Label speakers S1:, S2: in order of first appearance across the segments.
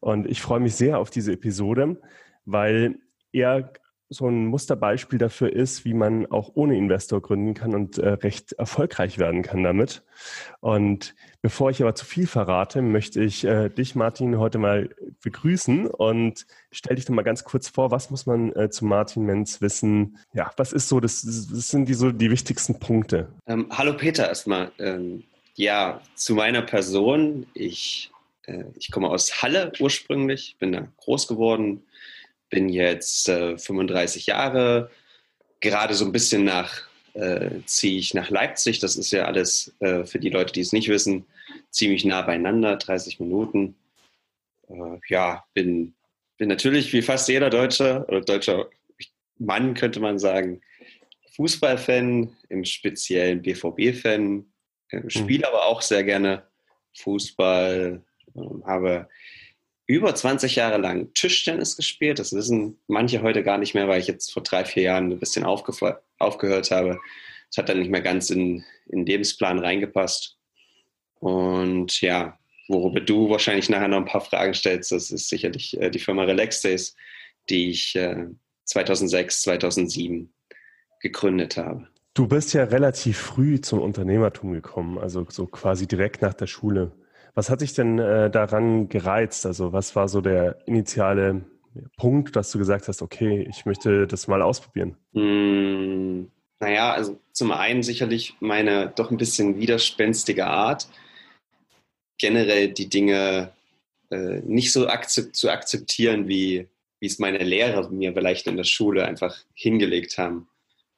S1: Und ich freue mich sehr auf diese Episode, weil er so ein Musterbeispiel dafür ist, wie man auch ohne Investor gründen kann und äh, recht erfolgreich werden kann damit. Und bevor ich aber zu viel verrate, möchte ich äh, dich, Martin, heute mal begrüßen und stell dich doch mal ganz kurz vor, was muss man äh, zu Martin Menz wissen? Ja, was ist so, das, das sind die so die wichtigsten Punkte.
S2: Ähm, hallo Peter erstmal. Ähm, ja, zu meiner Person. Ich ich komme aus Halle ursprünglich, bin da groß geworden, bin jetzt äh, 35 Jahre, gerade so ein bisschen nach, äh, ziehe ich nach Leipzig. Das ist ja alles äh, für die Leute, die es nicht wissen, ziemlich nah beieinander, 30 Minuten. Äh, ja, bin, bin natürlich wie fast jeder Deutsche oder deutscher Mann, könnte man sagen, Fußballfan, im speziellen BVB-Fan, äh, spiele mhm. aber auch sehr gerne Fußball, habe über 20 Jahre lang Tischtennis gespielt. Das wissen manche heute gar nicht mehr, weil ich jetzt vor drei, vier Jahren ein bisschen aufgehört habe. Das hat dann nicht mehr ganz in, in den Lebensplan reingepasst. Und ja, worüber du wahrscheinlich nachher noch ein paar Fragen stellst, das ist sicherlich äh, die Firma Relax Days, die ich äh, 2006, 2007 gegründet habe.
S1: Du bist ja relativ früh zum Unternehmertum gekommen, also so quasi direkt nach der Schule. Was hat dich denn äh, daran gereizt? Also was war so der initiale Punkt, dass du gesagt hast, okay, ich möchte das mal ausprobieren?
S2: Hm, naja, also zum einen sicherlich meine doch ein bisschen widerspenstige Art, generell die Dinge äh, nicht so akzept zu akzeptieren, wie, wie es meine Lehrer mir vielleicht in der Schule einfach hingelegt haben.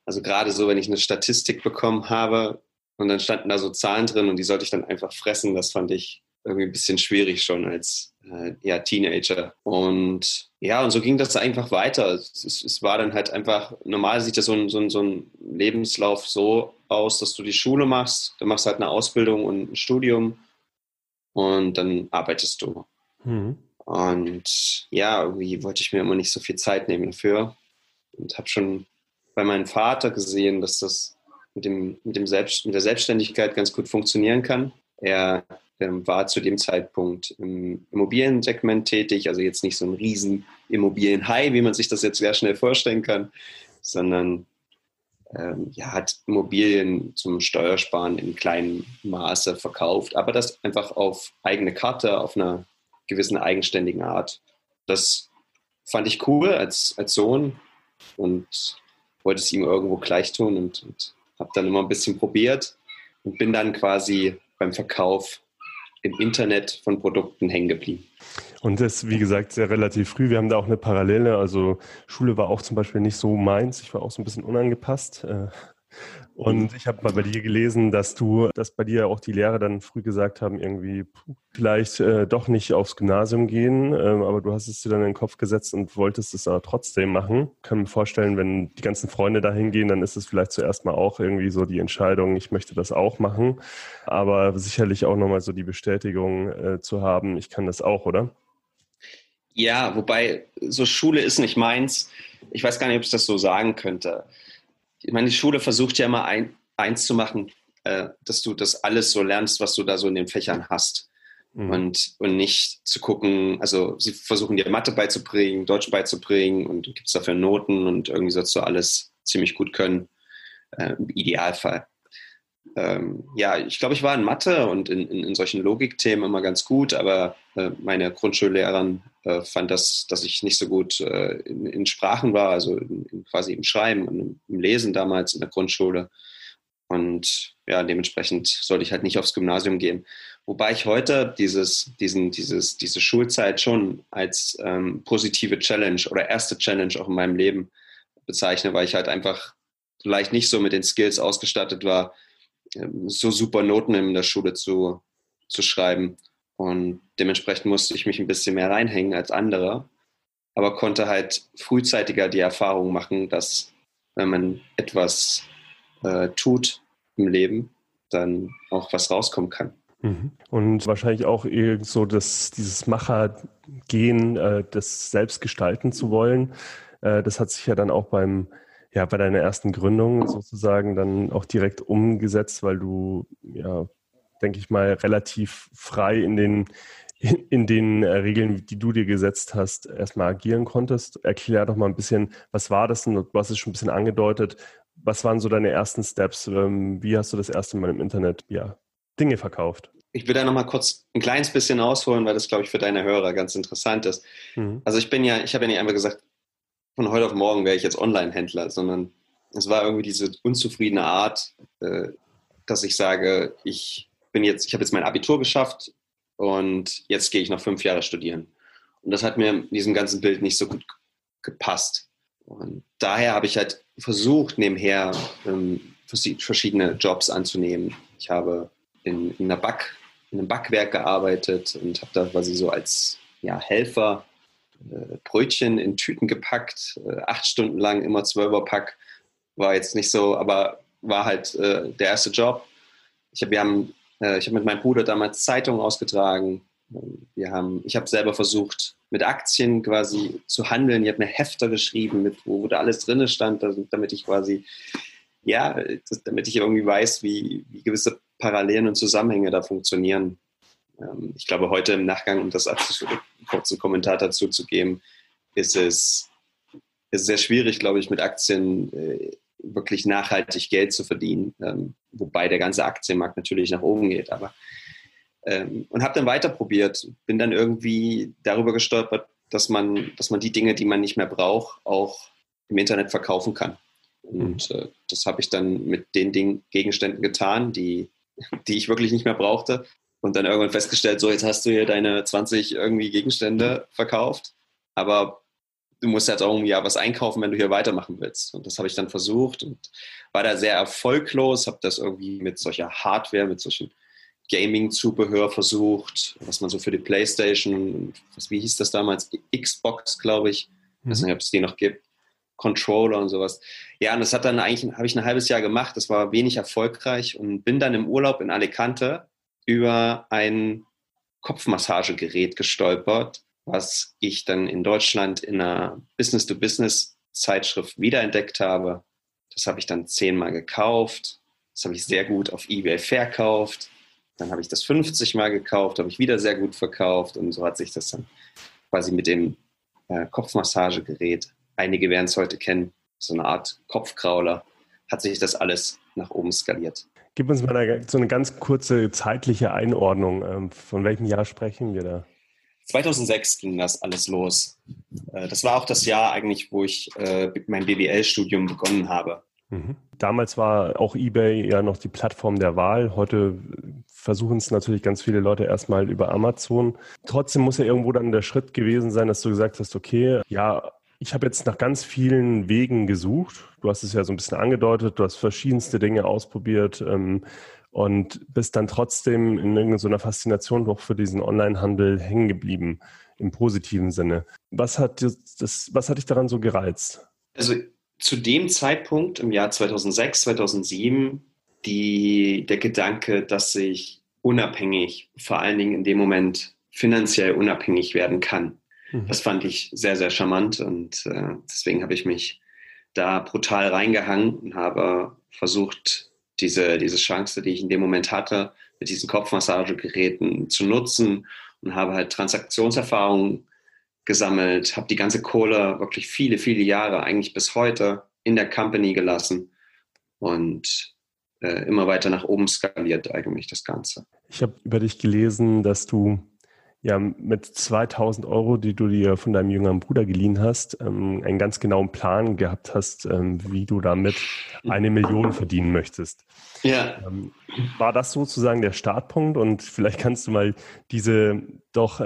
S2: Also gerade so, wenn ich eine Statistik bekommen habe und dann standen da so Zahlen drin und die sollte ich dann einfach fressen, das fand ich irgendwie ein bisschen schwierig schon als äh, ja, Teenager. Und ja, und so ging das einfach weiter. Es, es, war dann halt einfach, normal sieht ja so ein, so, ein, so ein Lebenslauf so aus, dass du die Schule machst, dann machst du halt eine Ausbildung und ein Studium und dann arbeitest du. Mhm. Und ja, irgendwie wollte ich mir immer nicht so viel Zeit nehmen dafür und habe schon bei meinem Vater gesehen, dass das mit, dem, mit, dem Selbst, mit der Selbstständigkeit ganz gut funktionieren kann. Er ähm, war zu dem Zeitpunkt im Immobiliensegment tätig, also jetzt nicht so ein riesen Immobilienhai, wie man sich das jetzt sehr schnell vorstellen kann, sondern ähm, ja, hat Immobilien zum Steuersparen in kleinem Maße verkauft, aber das einfach auf eigene Karte, auf einer gewissen eigenständigen Art. Das fand ich cool als, als Sohn und wollte es ihm irgendwo gleich tun und, und habe dann immer ein bisschen probiert und bin dann quasi beim Verkauf im Internet von Produkten hängen geblieben.
S1: Und das, wie gesagt, sehr relativ früh. Wir haben da auch eine Parallele. Also Schule war auch zum Beispiel nicht so meins. Ich war auch so ein bisschen unangepasst. Äh, und ich habe mal bei dir gelesen, dass du, dass bei dir auch die Lehrer dann früh gesagt haben, irgendwie vielleicht äh, doch nicht aufs Gymnasium gehen, ähm, aber du hast es dir dann in den Kopf gesetzt und wolltest es aber trotzdem machen. Ich kann mir vorstellen, wenn die ganzen Freunde dahin gehen, dann ist es vielleicht zuerst mal auch irgendwie so die Entscheidung, ich möchte das auch machen, aber sicherlich auch nochmal so die Bestätigung äh, zu haben, ich kann das auch, oder?
S2: Ja, wobei so Schule ist nicht meins. Ich weiß gar nicht, ob ich das so sagen könnte ich meine, die Schule versucht ja immer ein, eins zu machen, äh, dass du das alles so lernst, was du da so in den Fächern hast. Mhm. Und, und nicht zu gucken, also sie versuchen dir Mathe beizubringen, Deutsch beizubringen und gibt es dafür Noten und irgendwie sollst du alles ziemlich gut können, äh, im Idealfall. Ähm, ja, ich glaube, ich war in Mathe und in, in, in solchen Logikthemen immer ganz gut, aber äh, meine Grundschullehrerin äh, fand das, dass ich nicht so gut äh, in, in, Sprachen war, also in, quasi im Schreiben und im Lesen damals in der Grundschule. Und ja, dementsprechend sollte ich halt nicht aufs Gymnasium gehen. Wobei ich heute dieses, diesen, dieses, diese Schulzeit schon als ähm, positive Challenge oder erste Challenge auch in meinem Leben bezeichne, weil ich halt einfach vielleicht nicht so mit den Skills ausgestattet war, ähm, so super Noten in der Schule zu, zu schreiben. Und dementsprechend musste ich mich ein bisschen mehr reinhängen als andere, aber konnte halt frühzeitiger die Erfahrung machen, dass wenn man etwas äh, tut im Leben, dann auch was rauskommen kann.
S1: Mhm. Und wahrscheinlich auch so das, dieses Machergehen, äh, das selbst gestalten zu wollen, äh, das hat sich ja dann auch beim, ja, bei deiner ersten Gründung sozusagen dann auch direkt umgesetzt, weil du, ja, denke ich mal, relativ frei in den, in, in den äh, Regeln, die du dir gesetzt hast, erstmal agieren konntest. Erklär doch mal ein bisschen, was war das denn? Du hast es schon ein bisschen angedeutet. Was waren so deine ersten Steps? Ähm, wie hast du das erste Mal im Internet ja, Dinge verkauft?
S2: Ich will da nochmal kurz ein kleines bisschen ausholen, weil das, glaube ich, für deine Hörer ganz interessant ist. Mhm. Also ich bin ja, ich habe ja nicht einmal gesagt, von heute auf morgen wäre ich jetzt Online-Händler, sondern es war irgendwie diese unzufriedene Art, äh, dass ich sage, ich bin jetzt, ich habe jetzt mein Abitur geschafft und jetzt gehe ich noch fünf Jahre studieren. Und das hat mir in diesem ganzen Bild nicht so gut gepasst. Und daher habe ich halt versucht, nebenher ähm, verschiedene Jobs anzunehmen. Ich habe in, in, einer Back, in einem Backwerk gearbeitet und habe da quasi so als ja, Helfer äh, Brötchen in Tüten gepackt, äh, acht Stunden lang immer Zwölferpack. War jetzt nicht so, aber war halt äh, der erste Job. Ich habe äh, hab mit meinem Bruder damals Zeitungen ausgetragen. Wir haben, ich habe selber versucht, mit Aktien quasi zu handeln. Ich habe eine Hefter geschrieben, mit, wo, wo da alles drin stand, damit ich quasi, ja, damit ich irgendwie weiß, wie, wie gewisse Parallelen und Zusammenhänge da funktionieren. Ähm, ich glaube, heute im Nachgang, um das kurzen Kommentar dazu zu geben, ist es, ist sehr schwierig, glaube ich, mit Aktien äh, wirklich nachhaltig Geld zu verdienen, ähm, wobei der ganze Aktienmarkt natürlich nach oben geht. Aber ähm, und habe dann weiter probiert, bin dann irgendwie darüber gestolpert, dass man, dass man die Dinge, die man nicht mehr braucht, auch im Internet verkaufen kann. Und mhm. äh, das habe ich dann mit den Ding, Gegenständen getan, die, die ich wirklich nicht mehr brauchte und dann irgendwann festgestellt, so jetzt hast du hier deine 20 irgendwie Gegenstände verkauft, aber du musst jetzt auch irgendwie was einkaufen, wenn du hier weitermachen willst. Und das habe ich dann versucht und war da sehr erfolglos, habe das irgendwie mit solcher Hardware, mit solchen Gaming-Zubehör versucht, was man so für die Playstation, was, wie hieß das damals, Xbox, glaube ich, ich weiß nicht, ob es die noch gibt, Controller und sowas. Ja, und das hat dann eigentlich, habe ich ein halbes Jahr gemacht, das war wenig erfolgreich und bin dann im Urlaub in Alicante über ein Kopfmassagegerät gestolpert, was ich dann in Deutschland in einer Business-to-Business-Zeitschrift wiederentdeckt habe. Das habe ich dann zehnmal gekauft. Das habe ich sehr gut auf eBay verkauft. Dann habe ich das 50 Mal gekauft, habe ich wieder sehr gut verkauft. Und so hat sich das dann quasi mit dem äh, Kopfmassagegerät, einige werden es heute kennen, so eine Art Kopfkrauler, hat sich das alles nach oben skaliert.
S1: Gib uns mal eine, so eine ganz kurze zeitliche Einordnung. Ähm, von welchem Jahr sprechen wir da?
S2: 2006 ging das alles los. Äh, das war auch das Jahr eigentlich, wo ich äh, mein BWL-Studium begonnen habe.
S1: Mhm. Damals war auch eBay ja noch die Plattform der Wahl. Heute versuchen es natürlich ganz viele Leute erstmal über Amazon. Trotzdem muss ja irgendwo dann der Schritt gewesen sein, dass du gesagt hast, okay, ja, ich habe jetzt nach ganz vielen Wegen gesucht. Du hast es ja so ein bisschen angedeutet, du hast verschiedenste Dinge ausprobiert ähm, und bist dann trotzdem in irgendeiner Faszination doch für diesen Onlinehandel hängen geblieben, im positiven Sinne. Was hat, das, was hat dich daran so gereizt?
S2: Also zu dem Zeitpunkt im Jahr 2006, 2007, die, der Gedanke, dass ich unabhängig, vor allen Dingen in dem Moment finanziell unabhängig werden kann. Mhm. Das fand ich sehr, sehr charmant und äh, deswegen habe ich mich da brutal reingehangen und habe versucht, diese, diese Chance, die ich in dem Moment hatte, mit diesen Kopfmassagegeräten zu nutzen und habe halt Transaktionserfahrungen gesammelt, habe die ganze Kohle wirklich viele, viele Jahre, eigentlich bis heute, in der Company gelassen und äh, immer weiter nach oben skaliert eigentlich das Ganze.
S1: Ich habe über dich gelesen, dass du ja mit 2000 Euro, die du dir von deinem jüngeren Bruder geliehen hast, ähm, einen ganz genauen Plan gehabt hast, ähm, wie du damit eine Million verdienen möchtest. Ja. Ähm, war das sozusagen der Startpunkt? Und vielleicht kannst du mal diese doch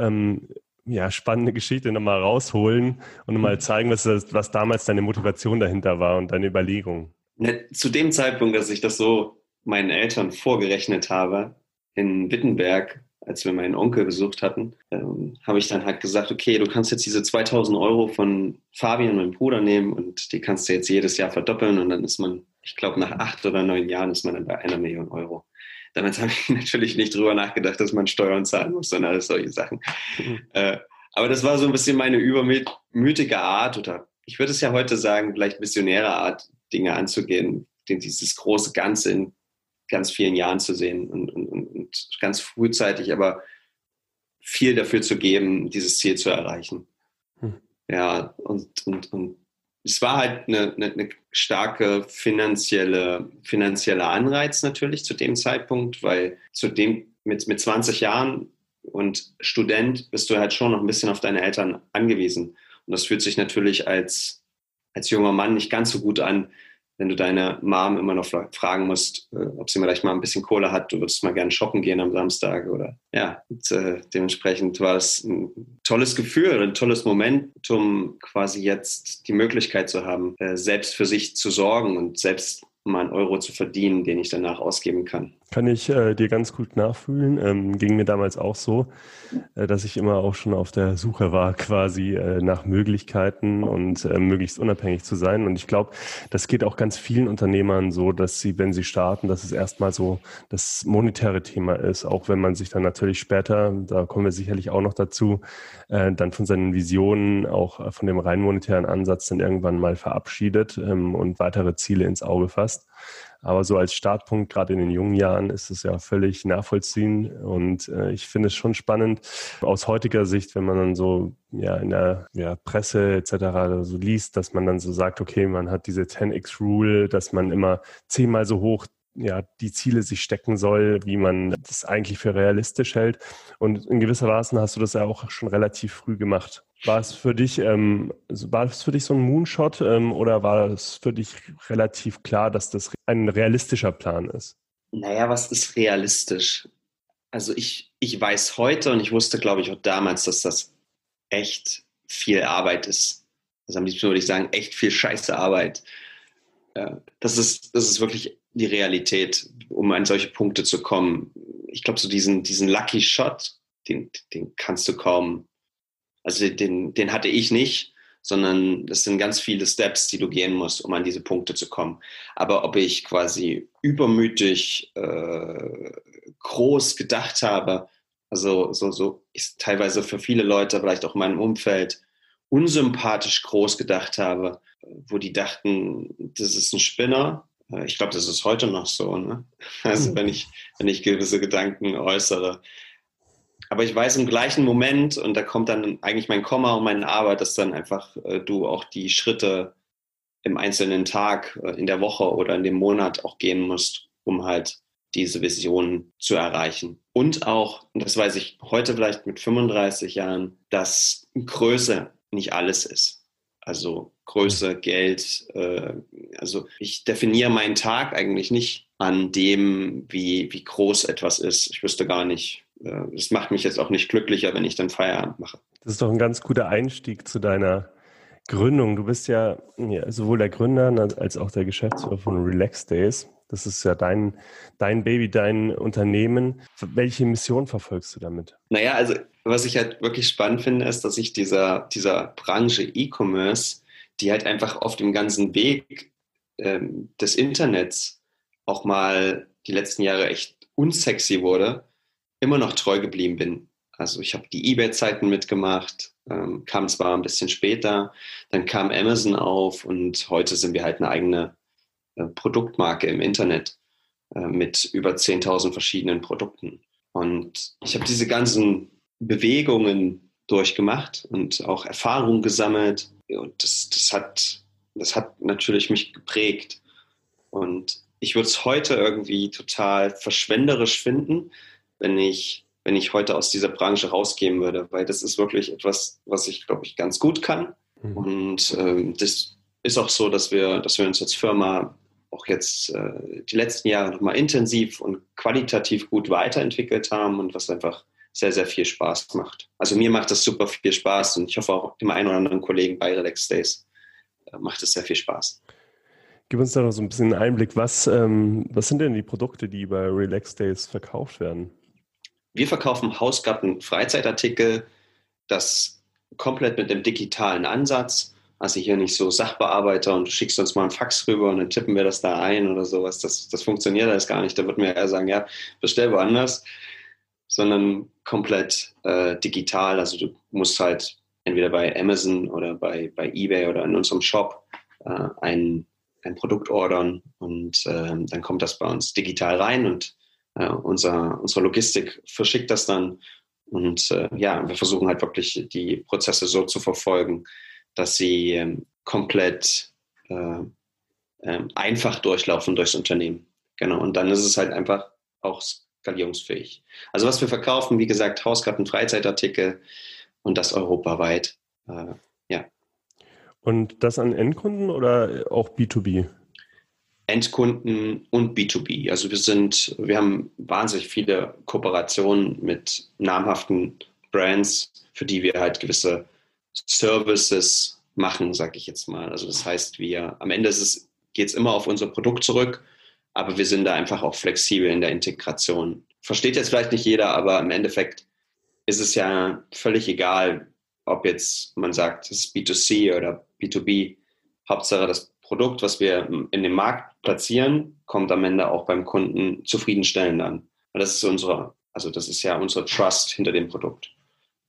S1: ja, spannende Geschichte nochmal rausholen und mal zeigen, was, das, was damals deine Motivation dahinter war und deine Überlegung.
S2: Ne, zu dem Zeitpunkt, dass ich das so meinen Eltern vorgerechnet habe, in Wittenberg als wir meinen Onkel besucht hatten, ähm, habe ich dann halt gesagt, okay, du kannst jetzt diese 2000 Euro von Fabian, meinem Bruder, nehmen und die kannst du jetzt jedes Jahr verdoppeln und dann ist man, ich glaube, nach acht oder neun Jahren ist man dann bei einer Million Euro. Damals habe ich natürlich nicht drüber nachgedacht, dass man Steuern zahlen muss und alles solche Sachen. Mhm. Äh, aber das war so ein bisschen meine übermütige Art oder ich würde es ja heute sagen, vielleicht missionäre Art, Dinge anzugehen, dieses große Ganze in ganz vielen Jahren zu sehen und, und, und ganz frühzeitig aber viel dafür zu geben, dieses Ziel zu erreichen. Hm. Ja, und, und, und es war halt eine, eine, eine, starke finanzielle, finanzielle Anreiz natürlich zu dem Zeitpunkt, weil zu dem, mit, mit 20 Jahren und Student bist du halt schon noch ein bisschen auf deine Eltern angewiesen. Und das fühlt sich natürlich als, als junger Mann nicht ganz so gut an, wenn du deine Mom immer noch fragen musst, äh, ob sie vielleicht mal ein bisschen Kohle hat, du würdest mal gerne shoppen gehen am Samstag oder ja, und, äh, dementsprechend war es ein tolles Gefühl, ein tolles Momentum, quasi jetzt die Möglichkeit zu haben, äh, selbst für sich zu sorgen und selbst mal einen Euro zu verdienen, den ich danach ausgeben kann.
S1: Kann ich äh, dir ganz gut nachfühlen. Ähm, ging mir damals auch so, äh, dass ich immer auch schon auf der Suche war, quasi äh, nach Möglichkeiten und äh, möglichst unabhängig zu sein. Und ich glaube, das geht auch ganz vielen Unternehmern so, dass sie, wenn sie starten, dass es erstmal so das monetäre Thema ist, auch wenn man sich dann natürlich später, da kommen wir sicherlich auch noch dazu, äh, dann von seinen Visionen, auch äh, von dem rein monetären Ansatz dann irgendwann mal verabschiedet ähm, und weitere Ziele ins Auge fasst. Aber so als Startpunkt, gerade in den jungen Jahren, ist es ja völlig nachvollziehen. Und äh, ich finde es schon spannend aus heutiger Sicht, wenn man dann so ja, in der ja, Presse etc. so liest, dass man dann so sagt, okay, man hat diese 10x-Rule, dass man immer zehnmal so hoch ja, die Ziele sich stecken soll, wie man das eigentlich für realistisch hält. Und in gewisser Weise hast du das ja auch schon relativ früh gemacht. War es für dich, ähm, war es für dich so ein Moonshot ähm, oder war es für dich relativ klar, dass das ein realistischer Plan ist?
S2: Naja, was ist realistisch? Also ich, ich weiß heute und ich wusste, glaube ich, auch damals, dass das echt viel Arbeit ist. Also am liebsten würde ich sagen, echt viel scheiße Arbeit. Das ist, das ist wirklich die Realität, um an solche Punkte zu kommen. Ich glaube, so diesen, diesen Lucky Shot, den, den kannst du kaum also den, den hatte ich nicht, sondern das sind ganz viele Steps, die du gehen musst, um an diese Punkte zu kommen. Aber ob ich quasi übermütig äh, groß gedacht habe, also so, so ist teilweise für viele Leute, vielleicht auch in meinem Umfeld, unsympathisch groß gedacht habe, wo die dachten, das ist ein Spinner. Äh, ich glaube, das ist heute noch so. Ne? Also mhm. wenn ich, wenn ich gewisse Gedanken äußere, aber ich weiß im gleichen Moment, und da kommt dann eigentlich mein Komma und meine Arbeit, dass dann einfach äh, du auch die Schritte im einzelnen Tag, äh, in der Woche oder in dem Monat auch gehen musst, um halt diese Vision zu erreichen. Und auch, und das weiß ich heute vielleicht mit 35 Jahren, dass Größe nicht alles ist. Also Größe, Geld, äh, also ich definiere meinen Tag eigentlich nicht an dem, wie, wie groß etwas ist. Ich wüsste gar nicht, es macht mich jetzt auch nicht glücklicher, wenn ich dann Feierabend mache.
S1: Das ist doch ein ganz guter Einstieg zu deiner Gründung. Du bist ja, ja sowohl der Gründer als auch der Geschäftsführer von Relax Days. Das ist ja dein, dein Baby, dein Unternehmen. Welche Mission verfolgst du damit?
S2: Naja, also was ich halt wirklich spannend finde, ist, dass ich dieser, dieser Branche E-Commerce, die halt einfach auf dem ganzen Weg ähm, des Internets auch mal die letzten Jahre echt unsexy wurde, immer noch treu geblieben bin. Also ich habe die eBay-Zeiten mitgemacht, ähm, kam zwar ein bisschen später, dann kam Amazon auf und heute sind wir halt eine eigene äh, Produktmarke im Internet äh, mit über 10.000 verschiedenen Produkten. Und ich habe diese ganzen Bewegungen durchgemacht und auch Erfahrungen gesammelt. Und das, das, hat, das hat natürlich mich geprägt. Und ich würde es heute irgendwie total verschwenderisch finden, wenn ich, wenn ich heute aus dieser Branche rausgehen würde, weil das ist wirklich etwas, was ich, glaube ich, ganz gut kann. Mhm. Und ähm, das ist auch so, dass wir, dass wir uns als Firma auch jetzt äh, die letzten Jahre nochmal intensiv und qualitativ gut weiterentwickelt haben und was einfach sehr, sehr viel Spaß macht. Also mir macht das super viel Spaß und ich hoffe auch dem einen oder anderen Kollegen bei Relax Days äh, macht es sehr viel Spaß.
S1: Gib uns da noch so ein bisschen einen Einblick. Was, ähm, was sind denn die Produkte, die bei Relax Days verkauft werden?
S2: wir verkaufen Hausgarten Freizeitartikel, das komplett mit dem digitalen Ansatz. Also hier nicht so Sachbearbeiter und du schickst uns mal einen Fax rüber und dann tippen wir das da ein oder sowas. Das, das funktioniert alles gar nicht. Da wird mir eher sagen, ja, bestell woanders, sondern komplett äh, digital. Also du musst halt entweder bei Amazon oder bei, bei eBay oder in unserem Shop äh, ein, ein Produkt ordern und äh, dann kommt das bei uns digital rein und äh, unser, unsere Logistik verschickt das dann. Und äh, ja, wir versuchen halt wirklich die Prozesse so zu verfolgen, dass sie ähm, komplett äh, ähm, einfach durchlaufen durchs Unternehmen. Genau. Und dann ist es halt einfach auch skalierungsfähig. Also was wir verkaufen, wie gesagt, Hausgarten, Freizeitartikel und das europaweit. Äh, ja.
S1: Und das an Endkunden oder auch B2B?
S2: Endkunden und B2B. Also wir sind, wir haben wahnsinnig viele Kooperationen mit namhaften Brands, für die wir halt gewisse Services machen, sage ich jetzt mal. Also das heißt, wir am Ende geht es immer auf unser Produkt zurück, aber wir sind da einfach auch flexibel in der Integration. Versteht jetzt vielleicht nicht jeder, aber im Endeffekt ist es ja völlig egal, ob jetzt man sagt, es ist B2C oder B2B. Hauptsache das Produkt, was wir in den Markt platzieren, kommt am Ende auch beim Kunden zufriedenstellend an. Das ist unsere, also das ist ja unsere Trust hinter dem Produkt.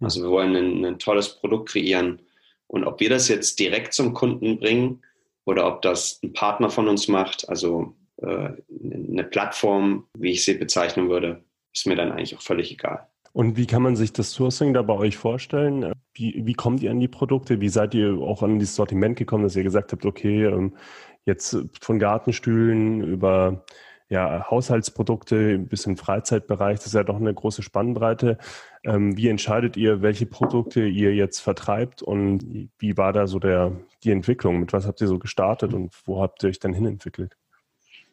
S2: Also wir wollen ein, ein tolles Produkt kreieren. Und ob wir das jetzt direkt zum Kunden bringen oder ob das ein Partner von uns macht, also eine Plattform, wie ich sie bezeichnen würde, ist mir dann eigentlich auch völlig egal.
S1: Und wie kann man sich das Sourcing da bei euch vorstellen? Wie, wie kommt ihr an die Produkte? Wie seid ihr auch an dieses Sortiment gekommen, dass ihr gesagt habt, okay, ähm, jetzt von Gartenstühlen über ja, Haushaltsprodukte bis in Freizeitbereich, das ist ja doch eine große Spannbreite. Ähm, wie entscheidet ihr, welche Produkte ihr jetzt vertreibt und wie war da so der, die Entwicklung? Mit was habt ihr so gestartet und wo habt ihr euch dann hinentwickelt?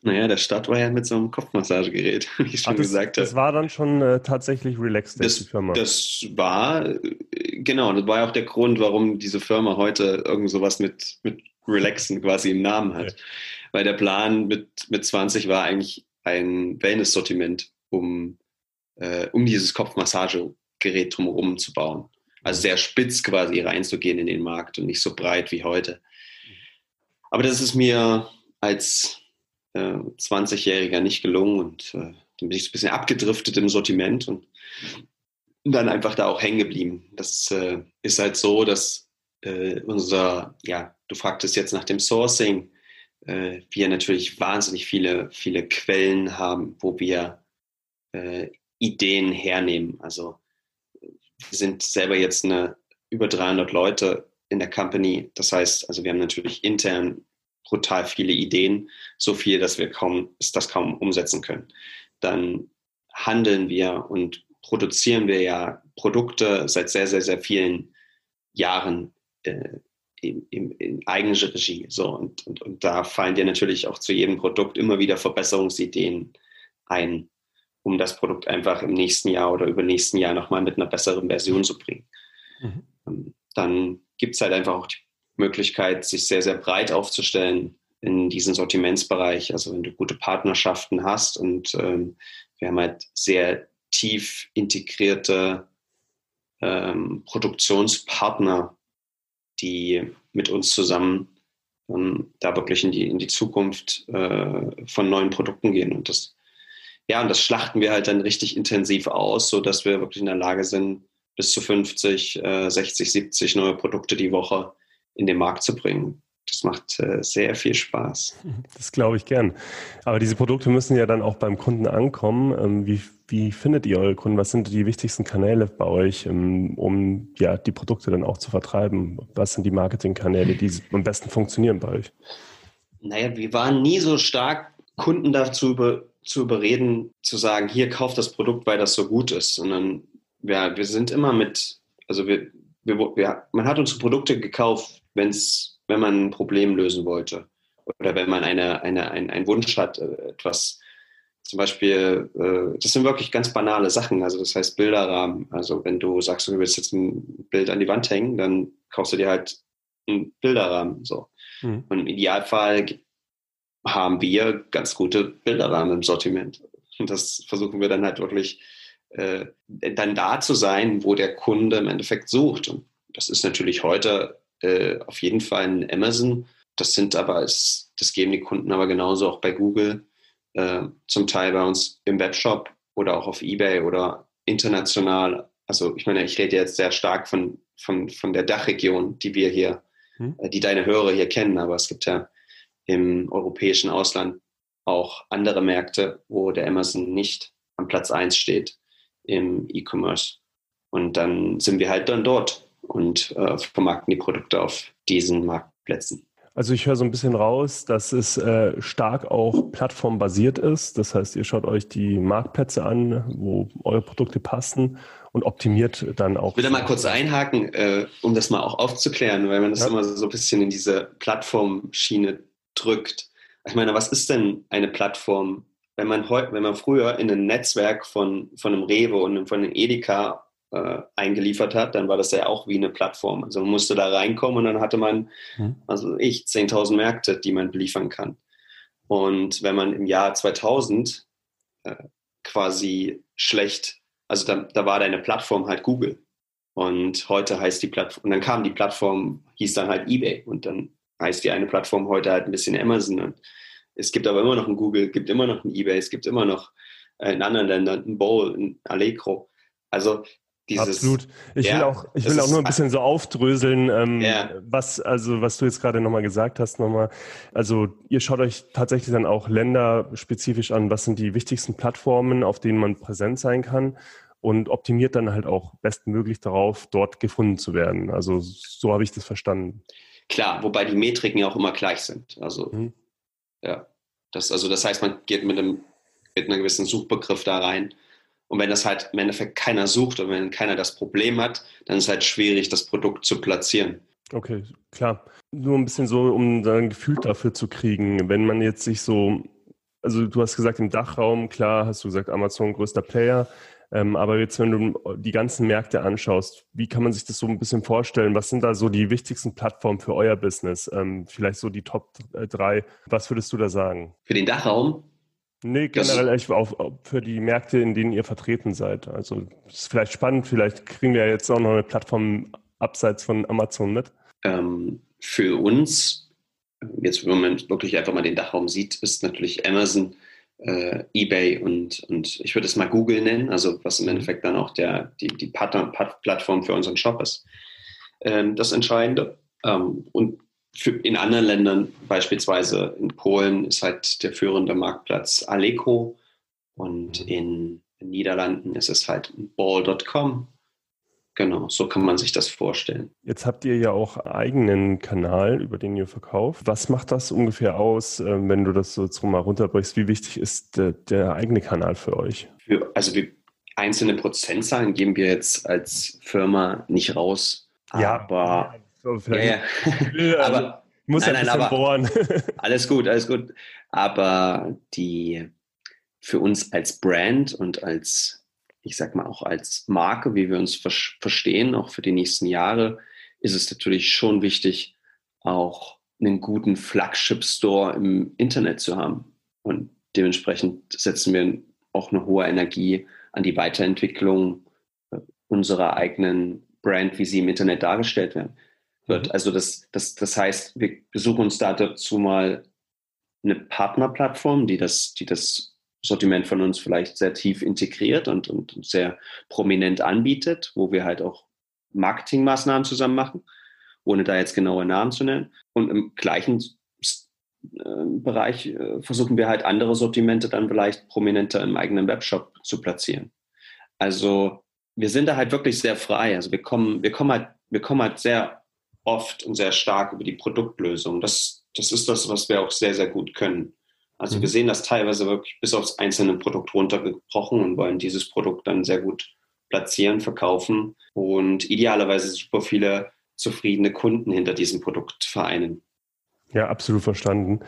S2: Naja, der Start war ja mit so einem Kopfmassagegerät, wie ich schon Ach,
S1: das,
S2: gesagt habe.
S1: Das war dann schon äh, tatsächlich Relaxed
S2: das, die Firma. Das war, äh, genau, das war ja auch der Grund, warum diese Firma heute irgend sowas mit, mit Relaxen quasi im Namen hat. Okay. Weil der Plan mit, mit 20 war eigentlich ein Wellness-Sortiment, um, äh, um dieses Kopfmassagegerät drumherum zu bauen. Also sehr spitz quasi reinzugehen in den Markt und nicht so breit wie heute. Aber das ist mir als 20-Jähriger nicht gelungen und äh, dann bin ich so ein bisschen abgedriftet im Sortiment und dann einfach da auch hängen geblieben. Das äh, ist halt so, dass äh, unser, ja, du fragtest jetzt nach dem Sourcing, äh, wir natürlich wahnsinnig viele, viele Quellen haben, wo wir äh, Ideen hernehmen. Also wir sind selber jetzt eine über 300 Leute in der Company. Das heißt, also wir haben natürlich intern brutal viele Ideen, so viel, dass wir kaum, das kaum umsetzen können. Dann handeln wir und produzieren wir ja Produkte seit sehr, sehr, sehr vielen Jahren äh, in, in, in eigener Regie. So, und, und, und da fallen dir natürlich auch zu jedem Produkt immer wieder Verbesserungsideen ein, um das Produkt einfach im nächsten Jahr oder übernächsten Jahr nochmal mit einer besseren Version zu bringen. Mhm. Ähm, dann gibt es halt einfach auch die Möglichkeit, sich sehr, sehr breit aufzustellen in diesem Sortimentsbereich. Also wenn du gute Partnerschaften hast und ähm, wir haben halt sehr tief integrierte ähm, Produktionspartner, die mit uns zusammen ähm, da wirklich in die, in die Zukunft äh, von neuen Produkten gehen. Und das, ja, und das schlachten wir halt dann richtig intensiv aus, sodass wir wirklich in der Lage sind, bis zu 50, äh, 60, 70 neue Produkte die Woche in den Markt zu bringen. Das macht äh, sehr viel Spaß.
S1: Das glaube ich gern. Aber diese Produkte müssen ja dann auch beim Kunden ankommen. Ähm, wie, wie findet ihr eure Kunden? Was sind die wichtigsten Kanäle bei euch, ähm, um ja, die Produkte dann auch zu vertreiben? Was sind die Marketingkanäle, die am besten funktionieren bei euch?
S2: Naja, wir waren nie so stark, Kunden dazu über, zu überreden, zu sagen, hier kauft das Produkt, weil das so gut ist, sondern ja, wir sind immer mit, also wir, wir, wir, man hat unsere Produkte gekauft, wenn's, wenn man ein Problem lösen wollte oder wenn man eine, eine, ein, einen Wunsch hat, äh, etwas zum Beispiel, äh, das sind wirklich ganz banale Sachen, also das heißt Bilderrahmen. Also wenn du sagst, du willst jetzt ein Bild an die Wand hängen, dann kaufst du dir halt einen Bilderrahmen. So. Mhm. Und im Idealfall haben wir ganz gute Bilderrahmen im Sortiment. Und das versuchen wir dann halt wirklich äh, dann da zu sein, wo der Kunde im Endeffekt sucht. Und das ist natürlich heute äh, auf jeden Fall ein Amazon. Das sind aber, es, das geben die Kunden aber genauso auch bei Google, äh, zum Teil bei uns im Webshop oder auch auf Ebay oder international. Also ich meine, ich rede jetzt sehr stark von, von, von der Dachregion, die wir hier, hm. äh, die deine Hörer hier kennen, aber es gibt ja im europäischen Ausland auch andere Märkte, wo der Amazon nicht am Platz 1 steht im E-Commerce. Und dann sind wir halt dann dort und äh, vermarkten die Produkte auf diesen Marktplätzen.
S1: Also ich höre so ein bisschen raus, dass es äh, stark auch plattformbasiert ist. Das heißt, ihr schaut euch die Marktplätze an, wo eure Produkte passen und optimiert dann auch.
S2: Ich will da mal kurz einhaken, äh, um das mal auch aufzuklären, weil man das ja. immer so ein bisschen in diese Plattformschiene drückt. Ich meine, was ist denn eine Plattform? Wenn man heute, wenn man früher in ein Netzwerk von, von einem Rewe und von einem Edeka äh, eingeliefert hat, dann war das ja auch wie eine Plattform. Also man musste da reinkommen und dann hatte man, also ich, 10.000 Märkte, die man beliefern kann. Und wenn man im Jahr 2000 äh, quasi schlecht, also da, da war deine Plattform halt Google. Und heute heißt die Plattform, und dann kam die Plattform, hieß dann halt eBay. Und dann heißt die eine Plattform heute halt ein bisschen Amazon. Und es gibt aber immer noch ein Google, gibt immer noch ein eBay, es gibt immer noch äh, in anderen Ländern ein Bowl, ein Allegro. Also dieses,
S1: Absolut. Ich ja, will auch, ich will auch nur ein bisschen so aufdröseln, ähm, ja. was, also was du jetzt gerade nochmal gesagt hast, nochmal. Also ihr schaut euch tatsächlich dann auch länderspezifisch an, was sind die wichtigsten Plattformen, auf denen man präsent sein kann und optimiert dann halt auch bestmöglich darauf, dort gefunden zu werden. Also so habe ich das verstanden.
S2: Klar, wobei die Metriken ja auch immer gleich sind. Also mhm. ja, das, also das heißt, man geht mit einem mit einem gewissen Suchbegriff da rein und wenn das halt im Endeffekt keiner sucht und wenn keiner das Problem hat, dann ist es halt schwierig, das Produkt zu platzieren.
S1: Okay, klar. Nur ein bisschen so, um ein Gefühl dafür zu kriegen, wenn man jetzt sich so, also du hast gesagt, im Dachraum, klar, hast du gesagt, Amazon größter Player. Ähm, aber jetzt, wenn du die ganzen Märkte anschaust, wie kann man sich das so ein bisschen vorstellen? Was sind da so die wichtigsten Plattformen für euer Business? Ähm, vielleicht so die Top 3. Was würdest du da sagen?
S2: Für den Dachraum?
S1: Nee, generell echt auf, für die Märkte, in denen ihr vertreten seid. Also ist vielleicht spannend, vielleicht kriegen wir jetzt auch noch eine Plattform abseits von Amazon mit.
S2: Ähm, für uns, jetzt wenn man wirklich einfach mal den Dachraum sieht, ist natürlich Amazon, äh, eBay und, und ich würde es mal Google nennen, also was im mhm. Endeffekt dann auch der, die, die Partner-Plattform für unseren Shop ist. Ähm, das Entscheidende. Ähm, und in anderen Ländern, beispielsweise in Polen, ist halt der führende Marktplatz Aleko und in den Niederlanden ist es halt ball.com. Genau, so kann man sich das vorstellen.
S1: Jetzt habt ihr ja auch eigenen Kanal, über den ihr verkauft. Was macht das ungefähr aus, äh, wenn du das so mal runterbrichst? Wie wichtig ist der, der eigene Kanal für euch?
S2: Für, also wir, einzelne Prozentzahlen geben wir jetzt als Firma nicht raus.
S1: Ja, aber ja, ja. aber, muss nein, ein bisschen nein, bohren.
S2: alles gut, alles gut. Aber die für uns als Brand und als, ich sag mal auch als Marke, wie wir uns verstehen, auch für die nächsten Jahre, ist es natürlich schon wichtig, auch einen guten Flagship-Store im Internet zu haben. Und dementsprechend setzen wir auch eine hohe Energie an die Weiterentwicklung äh, unserer eigenen Brand, wie sie im Internet dargestellt werden wird. Mhm. Also das, das, das heißt, wir besuchen uns da dazu mal eine Partnerplattform, die das, die das Sortiment von uns vielleicht sehr tief integriert und, und sehr prominent anbietet, wo wir halt auch Marketingmaßnahmen zusammen machen, ohne da jetzt genaue Namen zu nennen. Und im gleichen äh, Bereich äh, versuchen wir halt andere Sortimente dann vielleicht prominenter im eigenen Webshop zu platzieren. Also wir sind da halt wirklich sehr frei. Also wir kommen, wir kommen halt, wir kommen halt sehr oft und sehr stark über die Produktlösung. Das, das ist das, was wir auch sehr, sehr gut können. Also mhm. wir sehen das teilweise wirklich bis aufs einzelne Produkt runtergebrochen und wollen dieses Produkt dann sehr gut platzieren, verkaufen und idealerweise super viele zufriedene Kunden hinter diesem Produkt vereinen.
S1: Ja, absolut verstanden.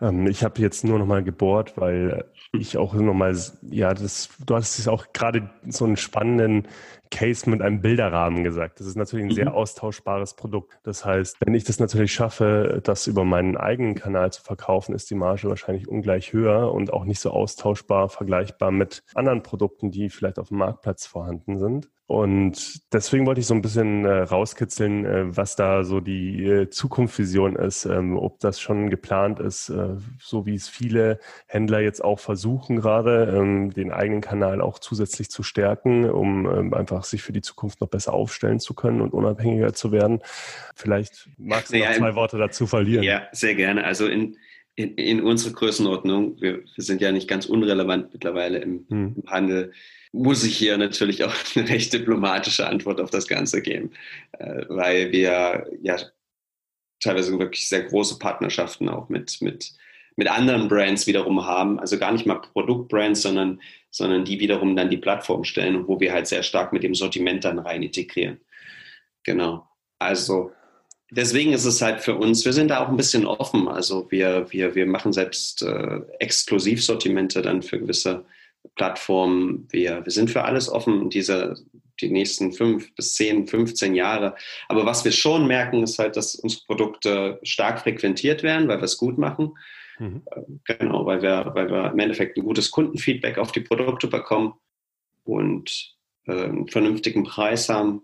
S1: Ähm, ich habe jetzt nur noch mal gebohrt, weil ich auch noch mal, ja, das, du hast es auch gerade so einen spannenden Case mit einem Bilderrahmen gesagt. Das ist natürlich ein mhm. sehr austauschbares Produkt. Das heißt, wenn ich das natürlich schaffe, das über meinen eigenen Kanal zu verkaufen, ist die Marge wahrscheinlich ungleich höher und auch nicht so austauschbar, vergleichbar mit anderen Produkten, die vielleicht auf dem Marktplatz vorhanden sind. Und deswegen wollte ich so ein bisschen äh, rauskitzeln, äh, was da so die äh, Zukunftsvision ist, ähm, ob das schon geplant ist, äh, so wie es viele Händler jetzt auch versuchen gerade, ähm, den eigenen Kanal auch zusätzlich zu stärken, um ähm, einfach sich für die Zukunft noch besser aufstellen zu können und unabhängiger zu werden. Vielleicht magst du ja, noch zwei Worte dazu verlieren.
S2: Ja, sehr gerne. Also in, in, in unserer Größenordnung, wir, wir, sind ja nicht ganz unrelevant mittlerweile im, hm. im Handel, muss ich hier natürlich auch eine recht diplomatische Antwort auf das Ganze geben, äh, weil wir ja teilweise wirklich sehr große Partnerschaften auch mit, mit, mit anderen Brands wiederum haben. Also gar nicht mal Produktbrands, sondern, sondern die wiederum dann die Plattform stellen, wo wir halt sehr stark mit dem Sortiment dann rein integrieren. Genau. Also deswegen ist es halt für uns, wir sind da auch ein bisschen offen. Also wir, wir, wir machen selbst äh, Exklusivsortimente dann für gewisse Plattformen. Wir, wir sind für alles offen, diese, die nächsten fünf bis zehn, 15 Jahre. Aber was wir schon merken, ist halt, dass unsere Produkte stark frequentiert werden, weil wir es gut machen. Mhm. Äh, genau, weil wir, weil wir im Endeffekt ein gutes Kundenfeedback auf die Produkte bekommen und äh, einen vernünftigen Preis haben.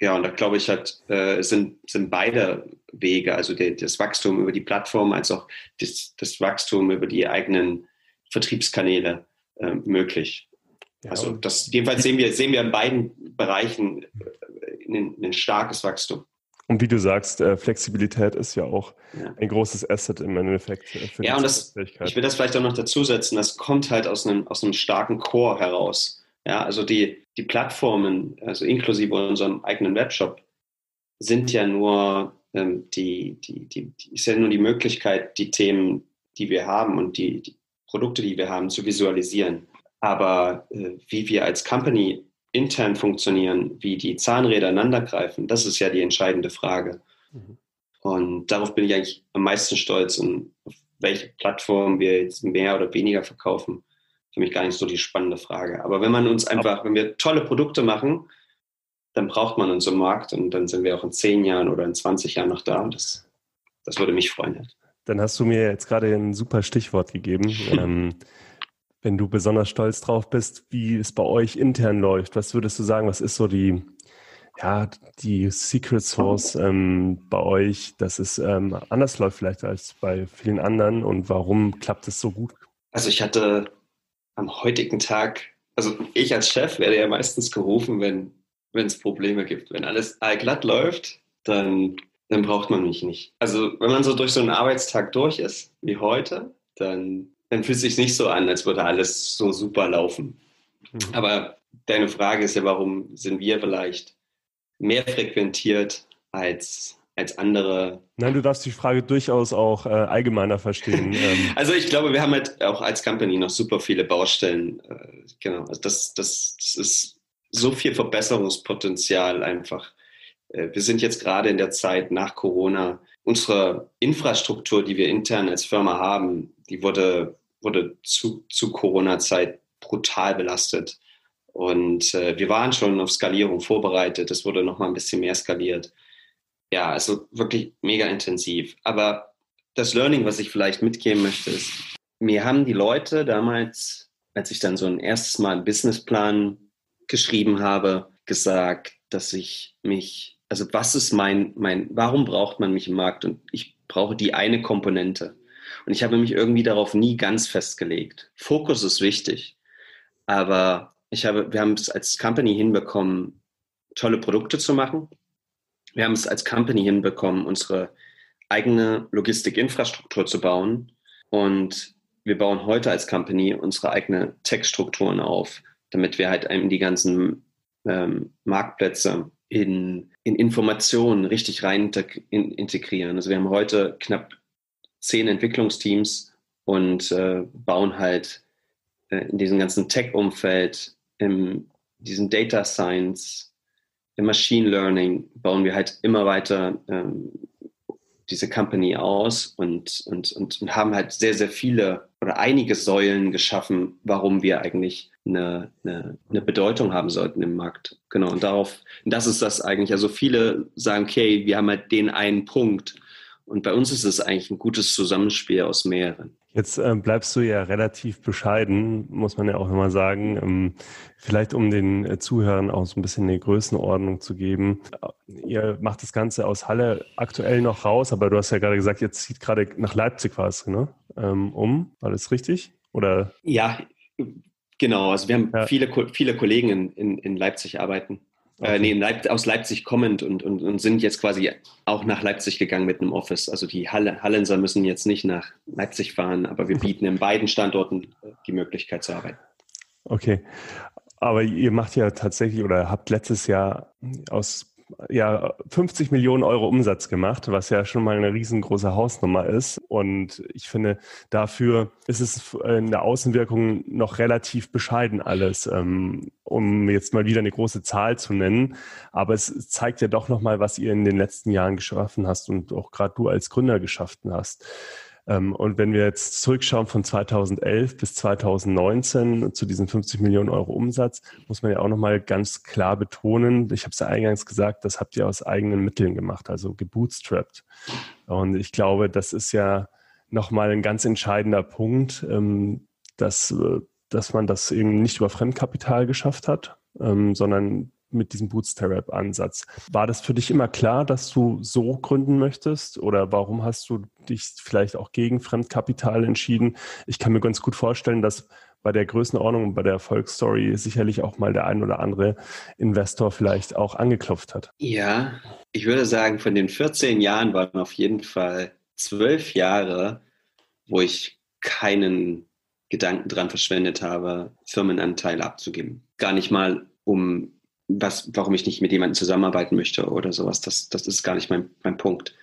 S2: Ja, und da glaube ich halt, äh, sind, sind beide Wege, also die, das Wachstum über die Plattform als auch das, das Wachstum über die eigenen Vertriebskanäle äh, möglich. Ja, also das, jedenfalls sehen wir, sehen wir in beiden Bereichen äh, ein, ein starkes Wachstum.
S1: Und wie du sagst, äh, Flexibilität ist ja auch ja. ein großes Asset im Endeffekt.
S2: Äh, für ja, und das, ich will das vielleicht auch noch dazu setzen, das kommt halt aus einem, aus einem starken Core heraus. Ja, also die, die Plattformen, also inklusive unserem eigenen Webshop, sind ja nur ähm, die, die, die, die, ist ja nur die Möglichkeit, die Themen, die wir haben und die, die Produkte, die wir haben, zu visualisieren. Aber äh, wie wir als Company intern funktionieren, wie die Zahnräder ineinandergreifen, das ist ja die entscheidende Frage. Mhm. Und darauf bin ich eigentlich am meisten stolz und auf welche Plattform wir jetzt mehr oder weniger verkaufen. Für mich gar nicht so die spannende Frage. Aber wenn man uns einfach, wenn wir tolle Produkte machen, dann braucht man uns im Markt und dann sind wir auch in zehn Jahren oder in 20 Jahren noch da. Und das, das würde mich freuen.
S1: Dann hast du mir jetzt gerade ein super Stichwort gegeben. ähm, wenn du besonders stolz drauf bist, wie es bei euch intern läuft, was würdest du sagen, was ist so die, ja, die Secret Source ähm, bei euch, dass es ähm, anders läuft vielleicht als bei vielen anderen und warum klappt es so gut?
S2: Also ich hatte am heutigen Tag, also ich als Chef werde ja meistens gerufen, wenn wenn es Probleme gibt. Wenn alles glatt läuft, dann dann braucht man mich nicht. Also wenn man so durch so einen Arbeitstag durch ist, wie heute, dann, dann fühlt es sich nicht so an, als würde alles so super laufen. Mhm. Aber deine Frage ist ja, warum sind wir vielleicht mehr frequentiert als, als andere?
S1: Nein, du darfst die Frage durchaus auch äh, allgemeiner verstehen.
S2: Ähm. also ich glaube, wir haben halt auch als Company noch super viele Baustellen. Äh, genau, also das, das, das ist so viel Verbesserungspotenzial einfach wir sind jetzt gerade in der Zeit nach Corona. Unsere Infrastruktur, die wir intern als Firma haben, die wurde, wurde zu, zu Corona-Zeit brutal belastet. Und äh, wir waren schon auf Skalierung vorbereitet. Es wurde noch mal ein bisschen mehr skaliert. Ja, also wirklich mega intensiv. Aber das Learning, was ich vielleicht mitgeben möchte, ist, mir haben die Leute damals, als ich dann so ein erstes Mal einen Businessplan geschrieben habe, gesagt, dass ich mich also was ist mein, mein, warum braucht man mich im Markt? Und ich brauche die eine Komponente. Und ich habe mich irgendwie darauf nie ganz festgelegt. Fokus ist wichtig. Aber ich habe, wir haben es als Company hinbekommen, tolle Produkte zu machen. Wir haben es als Company hinbekommen, unsere eigene Logistikinfrastruktur zu bauen. Und wir bauen heute als Company unsere eigene Tech-Strukturen auf, damit wir halt eben die ganzen ähm, Marktplätze in, in Informationen richtig rein integrieren. Also wir haben heute knapp zehn Entwicklungsteams und äh, bauen halt äh, in diesem ganzen Tech-Umfeld, in diesem Data Science, im Machine Learning, bauen wir halt immer weiter ähm, diese Company aus und, und, und, und haben halt sehr, sehr viele oder einige Säulen geschaffen, warum wir eigentlich eine, eine, eine Bedeutung haben sollten im Markt. Genau, und darauf, das ist das eigentlich. Also viele sagen, okay, wir haben halt den einen Punkt. Und bei uns ist es eigentlich ein gutes Zusammenspiel aus mehreren.
S1: Jetzt äh, bleibst du ja relativ bescheiden, muss man ja auch nochmal sagen. Ähm, vielleicht um den äh, Zuhörern auch so ein bisschen eine Größenordnung zu geben. Ihr macht das Ganze aus Halle aktuell noch raus, aber du hast ja gerade gesagt, jetzt zieht gerade nach Leipzig was, ne? Ähm, um. War das richtig? Oder?
S2: Ja, genau. Also wir haben ja. viele, viele Kollegen in, in, in Leipzig arbeiten. Äh, okay. Äh, nee, Leip aus Leipzig kommend und, und, und sind jetzt quasi auch nach Leipzig gegangen mit einem Office. Also die Halle, Hallenser müssen jetzt nicht nach Leipzig fahren, aber wir bieten in beiden Standorten die Möglichkeit zu arbeiten.
S1: Okay. Aber ihr macht ja tatsächlich oder habt letztes Jahr aus ja 50 Millionen Euro Umsatz gemacht, was ja schon mal eine riesengroße Hausnummer ist. Und ich finde, dafür ist es in der Außenwirkung noch relativ bescheiden alles, ähm, um jetzt mal wieder eine große Zahl zu nennen. Aber es zeigt ja doch nochmal, was ihr in den letzten Jahren geschaffen hast und auch gerade du als Gründer geschaffen hast. Ähm, und wenn wir jetzt zurückschauen von 2011 bis 2019 zu diesen 50 Millionen Euro Umsatz, muss man ja auch nochmal ganz klar betonen, ich habe es ja eingangs gesagt, das habt ihr aus eigenen Mitteln gemacht, also gebootstrapped. Und ich glaube, das ist ja nochmal ein ganz entscheidender Punkt, ähm, dass, äh, dass man das eben nicht über Fremdkapital geschafft hat, ähm, sondern mit diesem Bootstrap-Ansatz. War das für dich immer klar, dass du so gründen möchtest? Oder warum hast du dich vielleicht auch gegen Fremdkapital entschieden? Ich kann mir ganz gut vorstellen, dass bei der Größenordnung und bei der Erfolgsstory sicherlich auch mal der ein oder andere Investor vielleicht auch angeklopft hat.
S2: Ja, ich würde sagen, von den 14 Jahren waren auf jeden Fall zwölf Jahre, wo ich keinen Gedanken dran verschwendet habe, Firmenanteile abzugeben. Gar nicht mal, um was, warum ich nicht mit jemandem zusammenarbeiten möchte oder sowas. Das, das ist gar nicht mein, mein Punkt.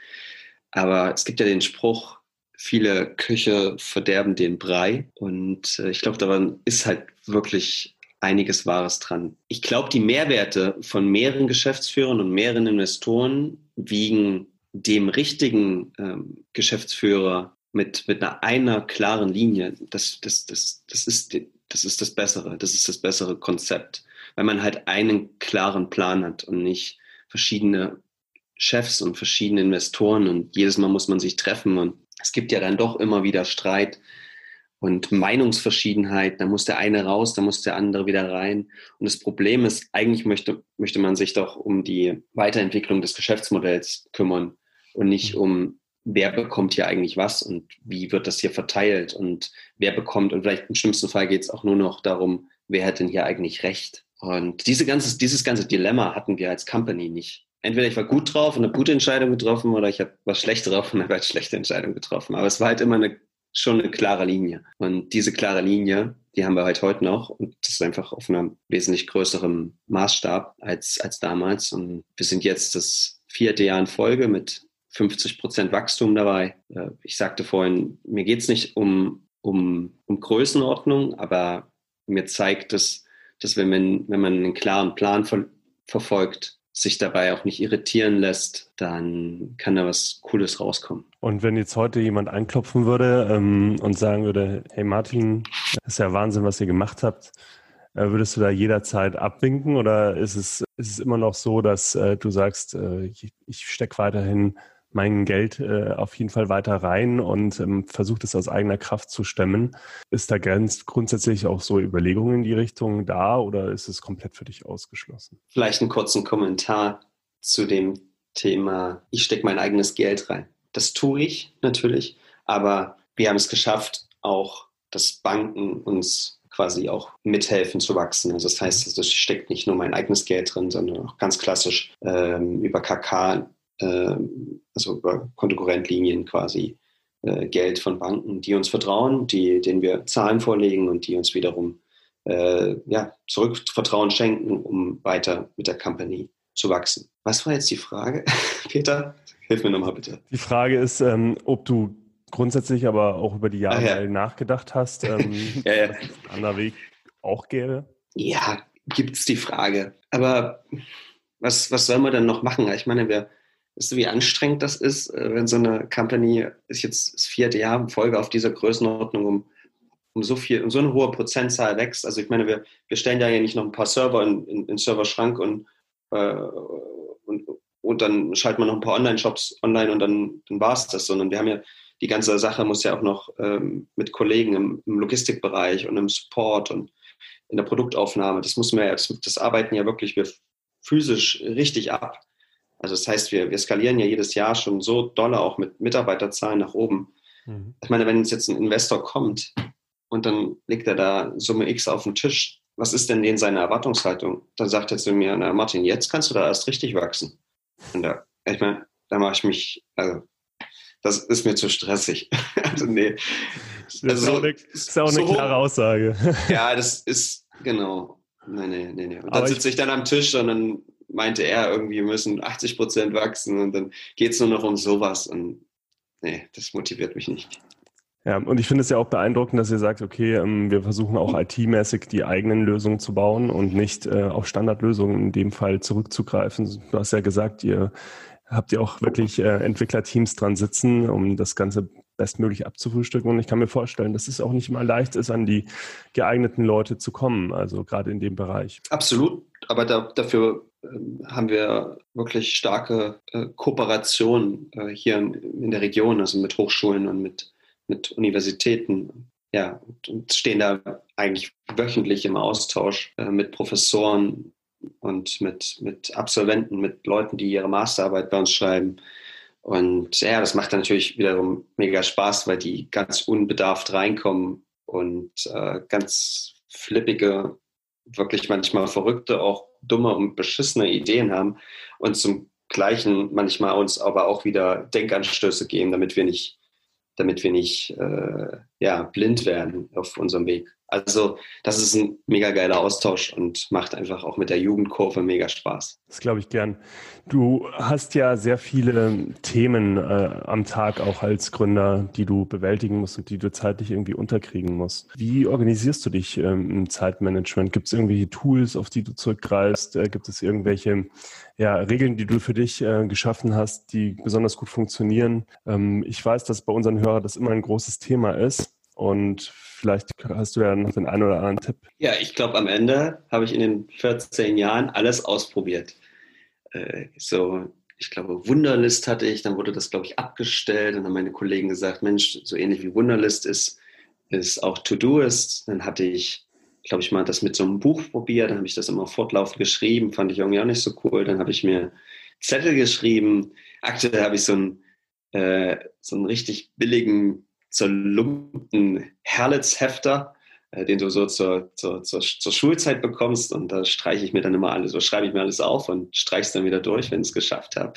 S2: Aber es gibt ja den Spruch, viele Köche verderben den Brei. Und äh, ich glaube, daran ist halt wirklich einiges Wahres dran. Ich glaube, die Mehrwerte von mehreren Geschäftsführern und mehreren Investoren wiegen dem richtigen ähm, Geschäftsführer mit, mit einer, einer klaren Linie, das, das, das, das, ist, das ist das Bessere, das ist das bessere Konzept weil man halt einen klaren Plan hat und nicht verschiedene Chefs und verschiedene Investoren und jedes Mal muss man sich treffen und es gibt ja dann doch immer wieder Streit und Meinungsverschiedenheit. Da muss der eine raus, da muss der andere wieder rein. Und das Problem ist, eigentlich möchte, möchte man sich doch um die Weiterentwicklung des Geschäftsmodells kümmern und nicht um, wer bekommt hier eigentlich was und wie wird das hier verteilt und wer bekommt. Und vielleicht im schlimmsten Fall geht es auch nur noch darum, wer hat denn hier eigentlich Recht. Und diese ganze, dieses ganze Dilemma hatten wir als Company nicht. Entweder ich war gut drauf und eine gute Entscheidung getroffen oder ich war schlecht drauf und habe eine schlechte Entscheidung getroffen. Aber es war halt immer eine, schon eine klare Linie. Und diese klare Linie, die haben wir halt heute noch. Und das ist einfach auf einem wesentlich größeren Maßstab als, als damals. Und wir sind jetzt das vierte Jahr in Folge mit 50 Prozent Wachstum dabei. Äh, ich sagte vorhin, mir geht es nicht um, um, um Größenordnung, aber mir zeigt es, dass wenn man, wenn man einen klaren Plan ver verfolgt, sich dabei auch nicht irritieren lässt, dann kann da was Cooles rauskommen.
S1: Und wenn jetzt heute jemand anklopfen würde ähm, und sagen würde, hey Martin, das ist ja Wahnsinn, was ihr gemacht habt, äh, würdest du da jederzeit abwinken oder ist es, ist es immer noch so, dass äh, du sagst, äh, ich, ich stecke weiterhin mein Geld äh, auf jeden Fall weiter rein und ähm, versucht es aus eigener Kraft zu stemmen. Ist da ganz grundsätzlich auch so Überlegungen in die Richtung da oder ist es komplett für dich ausgeschlossen?
S2: Vielleicht einen kurzen Kommentar zu dem Thema, ich stecke mein eigenes Geld rein. Das tue ich natürlich, aber wir haben es geschafft, auch dass Banken uns quasi auch mithelfen zu wachsen. Also das heißt, es steckt nicht nur mein eigenes Geld drin, sondern auch ganz klassisch ähm, über KK also über Kontokorrentlinien quasi äh, Geld von Banken, die uns vertrauen, die, denen wir Zahlen vorlegen und die uns wiederum äh, ja, Zurückvertrauen schenken, um weiter mit der Company zu wachsen. Was war jetzt die Frage, Peter? Hilf mir nochmal bitte.
S1: Die Frage ist, ähm, ob du grundsätzlich aber auch über die Jahre ja. nachgedacht hast, ähm, ja, ja. dass es ein anderer Weg auch gäbe?
S2: Ja, gibt es die Frage. Aber was, was soll man dann noch machen? Ich meine, wir, Weißt du, wie anstrengend das ist, äh, wenn so eine Company ist jetzt das vierte Jahr in Folge auf dieser Größenordnung um, um so viel, um so eine hohe Prozentzahl wächst. Also ich meine, wir, wir stellen ja nicht noch ein paar Server in, in, in Serverschrank und, äh, und, und dann schalten wir noch ein paar Online-Shops online und dann, dann war es das, sondern wir haben ja die ganze Sache muss ja auch noch ähm, mit Kollegen im, im, Logistikbereich und im Support und in der Produktaufnahme, das muss man ja, das, das arbeiten ja wirklich wir physisch richtig ab. Also das heißt, wir, wir skalieren ja jedes Jahr schon so doll auch mit Mitarbeiterzahlen nach oben. Mhm. Ich meine, wenn jetzt ein Investor kommt und dann legt er da Summe X auf den Tisch, was ist denn denen seine Erwartungshaltung? Dann sagt er zu mir, na Martin, jetzt kannst du da erst richtig wachsen. Und da, ich meine, da mache ich mich, also das ist mir zu stressig. also nee.
S1: Das ist also, auch eine, ist auch eine so, klare Aussage.
S2: ja, das ist, genau. Nee, nee, nee, nee. Und dann sitze ich dann am Tisch und dann meinte er irgendwie, müssen 80 Prozent wachsen und dann geht es nur noch um sowas und nee, das motiviert mich nicht.
S1: Ja, und ich finde es ja auch beeindruckend, dass ihr sagt, okay, ähm, wir versuchen auch IT-mäßig die eigenen Lösungen zu bauen und nicht äh, auf Standardlösungen in dem Fall zurückzugreifen. Du hast ja gesagt, ihr habt ihr auch wirklich äh, Entwicklerteams dran sitzen, um das Ganze bestmöglich abzufrühstücken. Und ich kann mir vorstellen, dass es auch nicht immer leicht ist, an die geeigneten Leute zu kommen, also gerade in dem Bereich.
S2: Absolut, aber da, dafür haben wir wirklich starke äh, Kooperationen äh, hier in, in, der Region, also mit Hochschulen und mit, mit Universitäten. Ja, und, und stehen da eigentlich wöchentlich im Austausch äh, mit Professoren und mit, mit Absolventen, mit Leuten, die ihre Masterarbeit bei uns schreiben. Und ja, das macht natürlich wiederum mega Spaß, weil die ganz unbedarft reinkommen und äh, ganz flippige, wirklich manchmal verrückte, auch dumme und beschissene Ideen haben und zum gleichen manchmal uns aber auch wieder Denkanstöße geben, damit wir nicht, damit wir nicht äh, ja, blind werden auf unserem Weg. Also das ist ein mega geiler Austausch und macht einfach auch mit der Jugendkurve mega Spaß.
S1: Das glaube ich gern. Du hast ja sehr viele Themen äh, am Tag auch als Gründer, die du bewältigen musst und die du zeitlich irgendwie unterkriegen musst. Wie organisierst du dich ähm, im Zeitmanagement? Gibt es irgendwelche Tools, auf die du zurückgreifst? Äh, gibt es irgendwelche ja, Regeln, die du für dich äh, geschaffen hast, die besonders gut funktionieren? Ähm, ich weiß, dass bei unseren Hörern das immer ein großes Thema ist. Und vielleicht hast du ja noch den einen oder anderen Tipp.
S2: Ja, ich glaube, am Ende habe ich in den 14 Jahren alles ausprobiert. Äh, so, ich glaube, Wunderlist hatte ich, dann wurde das, glaube ich, abgestellt. Dann haben meine Kollegen gesagt, Mensch, so ähnlich wie Wunderlist ist, ist auch To-Do-Ist. Dann hatte ich, glaube ich, mal das mit so einem Buch probiert. Dann habe ich das immer fortlaufend geschrieben. Fand ich irgendwie auch nicht so cool. Dann habe ich mir Zettel geschrieben. Aktuell habe ich so einen, äh, so einen richtig billigen zerlumpten Herlitzhefter, äh, den du so zur, zur, zur, zur, Schulzeit bekommst. Und da streiche ich mir dann immer alles, so schreibe ich mir alles auf und streiche es dann wieder durch, wenn ich es geschafft habe.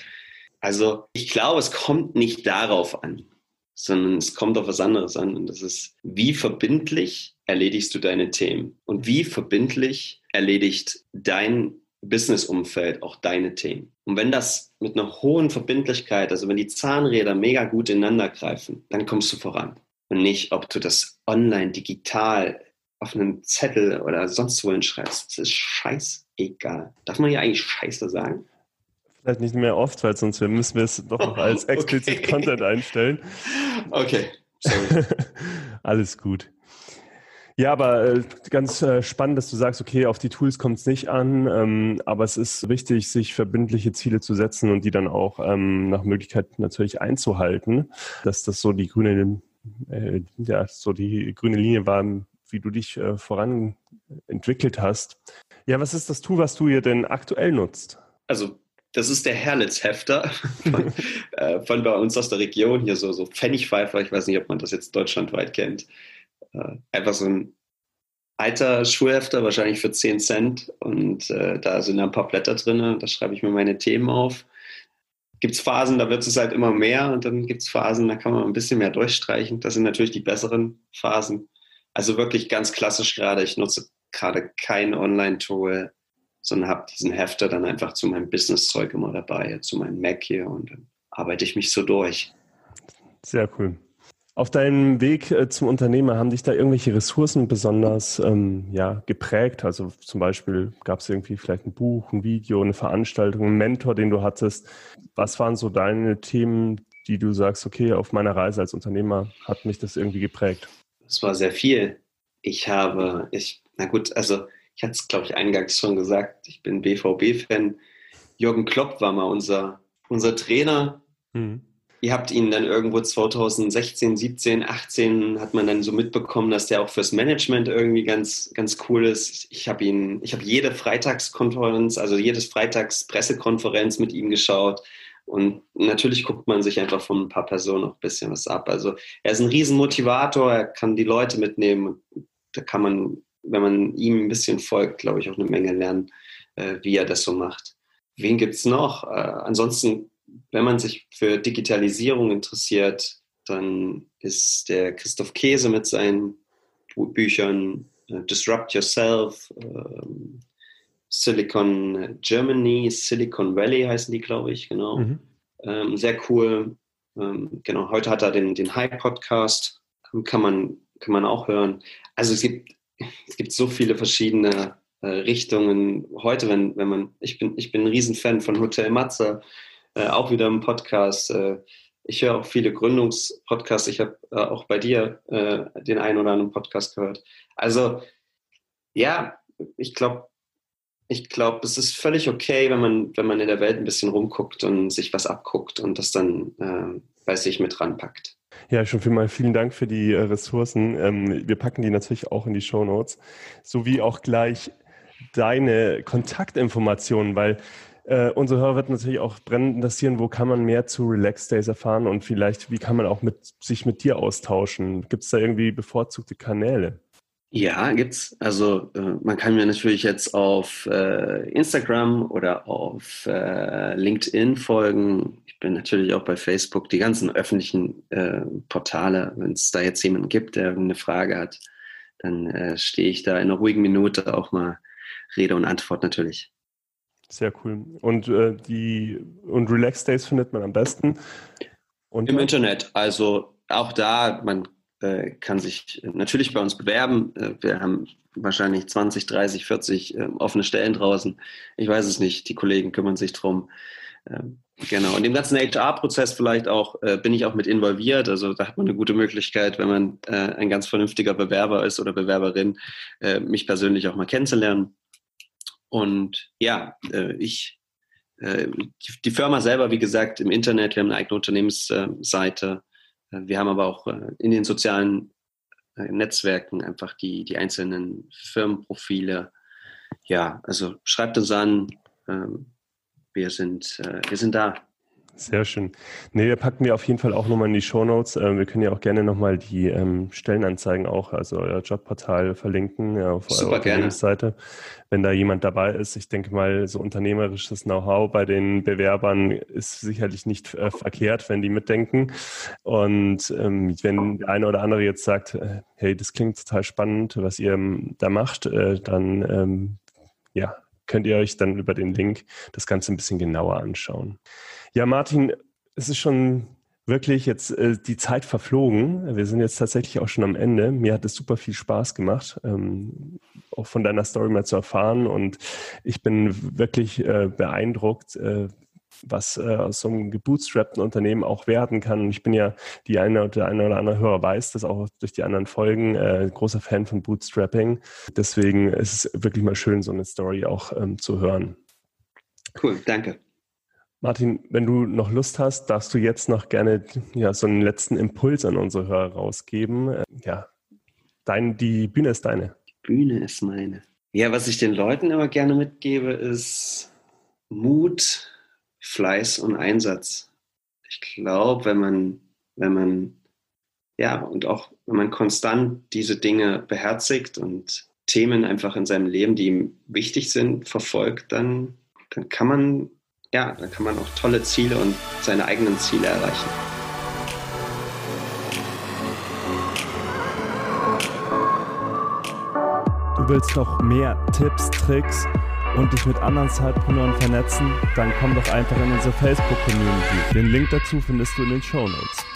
S2: Also ich glaube, es kommt nicht darauf an, sondern es kommt auf was anderes an. Und das ist, wie verbindlich erledigst du deine Themen? Und wie verbindlich erledigt dein Businessumfeld auch deine Themen. Und wenn das mit einer hohen Verbindlichkeit, also wenn die Zahnräder mega gut ineinander greifen, dann kommst du voran. Und nicht, ob du das online, digital, auf einem Zettel oder sonst wohin schreibst. Das ist scheißegal. Darf man hier eigentlich Scheiße sagen?
S1: Vielleicht nicht mehr oft, weil sonst müssen wir es doch noch als explizit okay. Content einstellen.
S2: Okay, sorry.
S1: Alles gut. Ja, aber äh, ganz äh, spannend, dass du sagst, okay, auf die Tools kommt es nicht an, ähm, aber es ist wichtig, sich verbindliche Ziele zu setzen und die dann auch ähm, nach Möglichkeit natürlich einzuhalten, dass das so die grüne, äh, ja, so die grüne Linie war, wie du dich äh, voran entwickelt hast. Ja, was ist das Tool, was du hier denn aktuell nutzt?
S2: Also das ist der Herlitz-Hefter von, äh, von, bei uns aus der Region, hier so, so Pfennigpfeifer, ich weiß nicht, ob man das jetzt deutschlandweit kennt äh, einfach so ein alter Schulhefter, wahrscheinlich für 10 Cent. Und äh, da sind ein paar Blätter drin, da schreibe ich mir meine Themen auf. Gibt es Phasen, da wird es halt immer mehr und dann gibt es Phasen, da kann man ein bisschen mehr durchstreichen. Das sind natürlich die besseren Phasen. Also wirklich ganz klassisch gerade. Ich nutze gerade kein Online-Tool, sondern habe diesen Hefter dann einfach zu meinem Business-Zeug immer dabei, zu meinem Mac hier und dann arbeite ich mich so durch.
S1: Sehr cool. Auf deinem Weg äh, zum Unternehmer haben dich da irgendwelche Ressourcen besonders ähm, ja, geprägt? Also zum Beispiel gab es irgendwie vielleicht ein Buch, ein Video, eine Veranstaltung, einen Mentor, den du hattest. Was waren so deine Themen, die du sagst, okay, auf meiner Reise als Unternehmer hat mich das irgendwie geprägt?
S2: Es war sehr viel. Ich habe, ich, na gut, also ich hatte es, glaube ich, eingangs schon gesagt, ich bin BVB-Fan. Jürgen Klopp war mal unser, unser Trainer. Mhm. Ihr habt ihn dann irgendwo 2016, 17, 18 hat man dann so mitbekommen, dass der auch fürs Management irgendwie ganz, ganz cool ist. Ich habe ihn, ich habe jede Freitagskonferenz, also jedes Freitagspressekonferenz mit ihm geschaut. Und natürlich guckt man sich einfach von ein paar Personen auch ein bisschen was ab. Also er ist ein Riesenmotivator, er kann die Leute mitnehmen. Da kann man, wenn man ihm ein bisschen folgt, glaube ich, auch eine Menge lernen, äh, wie er das so macht. Wen gibt es noch? Äh, ansonsten wenn man sich für Digitalisierung interessiert, dann ist der Christoph Käse mit seinen Büchern äh, Disrupt Yourself, ähm, Silicon Germany, Silicon Valley heißen die, glaube ich, genau. Mhm. Ähm, sehr cool. Ähm, genau, heute hat er den, den High-Podcast, kann man, kann man auch hören. Also es gibt, es gibt so viele verschiedene äh, Richtungen. Heute, wenn, wenn man, ich bin, ich bin ein Riesenfan von Hotel Matze, äh, auch wieder im Podcast. Äh, ich höre auch viele Gründungspodcasts. Ich habe äh, auch bei dir äh, den einen oder anderen Podcast gehört. Also ja, ich glaube, ich glaube, es ist völlig okay, wenn man, wenn man in der Welt ein bisschen rumguckt und sich was abguckt und das dann äh, bei sich mit ranpackt.
S1: Ja, schon vielmal vielen Dank für die äh, Ressourcen. Ähm, wir packen die natürlich auch in die Show Notes, sowie auch gleich deine Kontaktinformationen, weil äh, unsere Hörer wird natürlich auch brennend interessieren, wo kann man mehr zu Relax Days erfahren und vielleicht, wie kann man auch mit, sich mit dir austauschen? Gibt es da irgendwie bevorzugte Kanäle?
S2: Ja, gibt's. Also äh, man kann mir natürlich jetzt auf äh, Instagram oder auf äh, LinkedIn folgen. Ich bin natürlich auch bei Facebook, die ganzen öffentlichen äh, Portale. Wenn es da jetzt jemanden gibt, der eine Frage hat, dann äh, stehe ich da in einer ruhigen Minute auch mal Rede und Antwort natürlich.
S1: Sehr cool. Und äh, die und Relax Days findet man am besten
S2: Im Internet. Also auch da, man äh, kann sich natürlich bei uns bewerben. Äh, wir haben wahrscheinlich 20, 30, 40 offene Stellen draußen. Ich weiß es nicht. Die Kollegen kümmern sich drum. Ähm, genau. Und im ganzen HR-Prozess vielleicht auch äh, bin ich auch mit involviert. Also da hat man eine gute Möglichkeit, wenn man äh, ein ganz vernünftiger Bewerber ist oder Bewerberin, äh, mich persönlich auch mal kennenzulernen. Und ja, äh, ich, äh, die Firma selber, wie gesagt, im Internet, wir haben eine eigene Unternehmensseite. Äh, wir haben aber auch in den sozialen Netzwerken einfach die, die einzelnen Firmenprofile. Ja, also schreibt uns an. Ähm, wir sind, wir sind da.
S1: Sehr schön. Nee, wir packen wir auf jeden Fall auch nochmal in die Show Notes. Ähm, wir können ja auch gerne nochmal die ähm, Stellenanzeigen auch, also euer Jobportal verlinken ja, auf Super eurer Unternehmensseite. Wenn da jemand dabei ist, ich denke mal, so unternehmerisches Know-how bei den Bewerbern ist sicherlich nicht äh, verkehrt, wenn die mitdenken. Und ähm, wenn der eine oder andere jetzt sagt, äh, hey, das klingt total spannend, was ihr ähm, da macht, äh, dann ähm, ja, könnt ihr euch dann über den Link das Ganze ein bisschen genauer anschauen. Ja, Martin, es ist schon wirklich jetzt äh, die Zeit verflogen. Wir sind jetzt tatsächlich auch schon am Ende. Mir hat es super viel Spaß gemacht, ähm, auch von deiner Story mal zu erfahren. Und ich bin wirklich äh, beeindruckt, äh, was äh, aus so einem gebootstrappten Unternehmen auch werden kann. Und ich bin ja, die eine oder eine oder andere Hörer weiß das auch durch die anderen Folgen, äh, großer Fan von Bootstrapping. Deswegen ist es wirklich mal schön, so eine Story auch ähm, zu hören.
S2: Cool, danke.
S1: Martin, wenn du noch Lust hast, darfst du jetzt noch gerne ja, so einen letzten Impuls an unsere Hörer rausgeben. Äh, ja, dein, die Bühne ist deine.
S2: Die Bühne ist meine. Ja, was ich den Leuten immer gerne mitgebe, ist Mut, Fleiß und Einsatz. Ich glaube, wenn man, wenn man, ja, und auch wenn man konstant diese Dinge beherzigt und Themen einfach in seinem Leben, die ihm wichtig sind, verfolgt, dann, dann kann man ja, da kann man auch tolle Ziele und seine eigenen Ziele erreichen.
S1: Du willst noch mehr Tipps, Tricks und dich mit anderen Zeitpreneuren vernetzen? Dann komm doch einfach in unsere Facebook-Community. Den Link dazu findest du in den Show Notes.